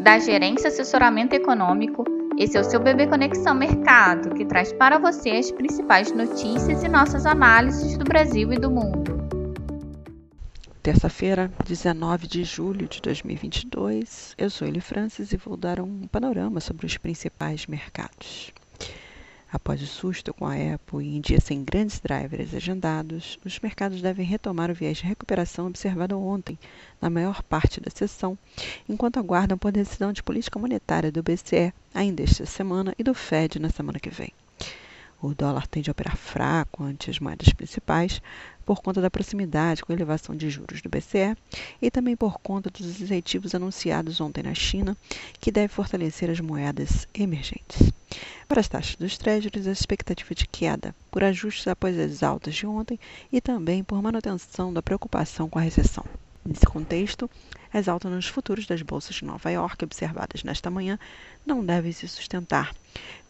da Gerência Assessoramento Econômico. Esse é o seu Bebê Conexão Mercado, que traz para você as principais notícias e nossas análises do Brasil e do mundo. Terça-feira, 19 de julho de 2022, eu sou Eli Francis e vou dar um panorama sobre os principais mercados. Após o susto com a Apple e em dias sem grandes drivers agendados, os mercados devem retomar o viés de recuperação observado ontem, na maior parte da sessão, enquanto aguardam por decisão de política monetária do BCE ainda esta semana e do Fed na semana que vem. O dólar tende a operar fraco ante as moedas principais por conta da proximidade com a elevação de juros do BCE e também por conta dos incentivos anunciados ontem na China, que deve fortalecer as moedas emergentes. Para as taxas dos Treasuries, a expectativa de queda por ajustes após as altas de ontem e também por manutenção da preocupação com a recessão. Nesse contexto, as altas nos futuros das bolsas de Nova York observadas nesta manhã não devem se sustentar,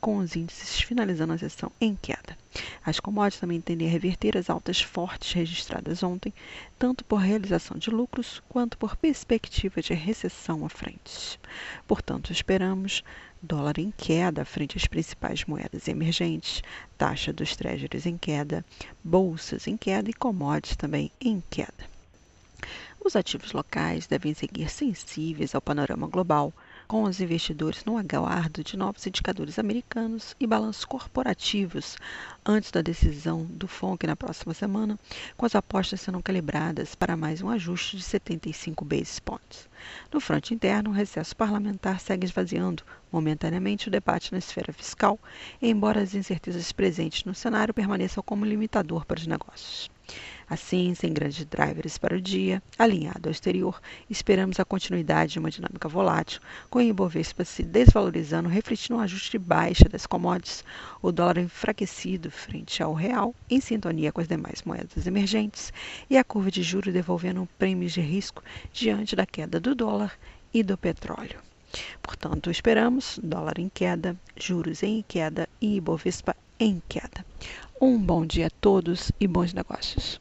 com os índices finalizando a sessão em queda. As commodities também tendem a reverter as altas fortes registradas ontem, tanto por realização de lucros quanto por perspectiva de recessão à frente. Portanto, esperamos dólar em queda frente às principais moedas emergentes, taxa dos treasuries em queda, bolsas em queda e commodities também em queda. Os ativos locais devem seguir sensíveis ao panorama global, com os investidores no aguardo de novos indicadores americanos e balanços corporativos antes da decisão do FONC na próxima semana, com as apostas sendo calibradas para mais um ajuste de 75 basis points. No fronte interno, o recesso parlamentar segue esvaziando momentaneamente o debate na esfera fiscal, embora as incertezas presentes no cenário permaneçam como limitador para os negócios. Assim, sem grandes drivers para o dia, alinhado ao exterior, esperamos a continuidade de uma dinâmica volátil, com o Ibovespa se desvalorizando, refletindo um ajuste de baixa das commodities, o dólar enfraquecido frente ao real, em sintonia com as demais moedas emergentes, e a curva de juros devolvendo prêmios de risco diante da queda do dólar e do petróleo. Portanto, esperamos dólar em queda, juros em queda e Ibovespa em queda. Um bom dia a todos e bons negócios.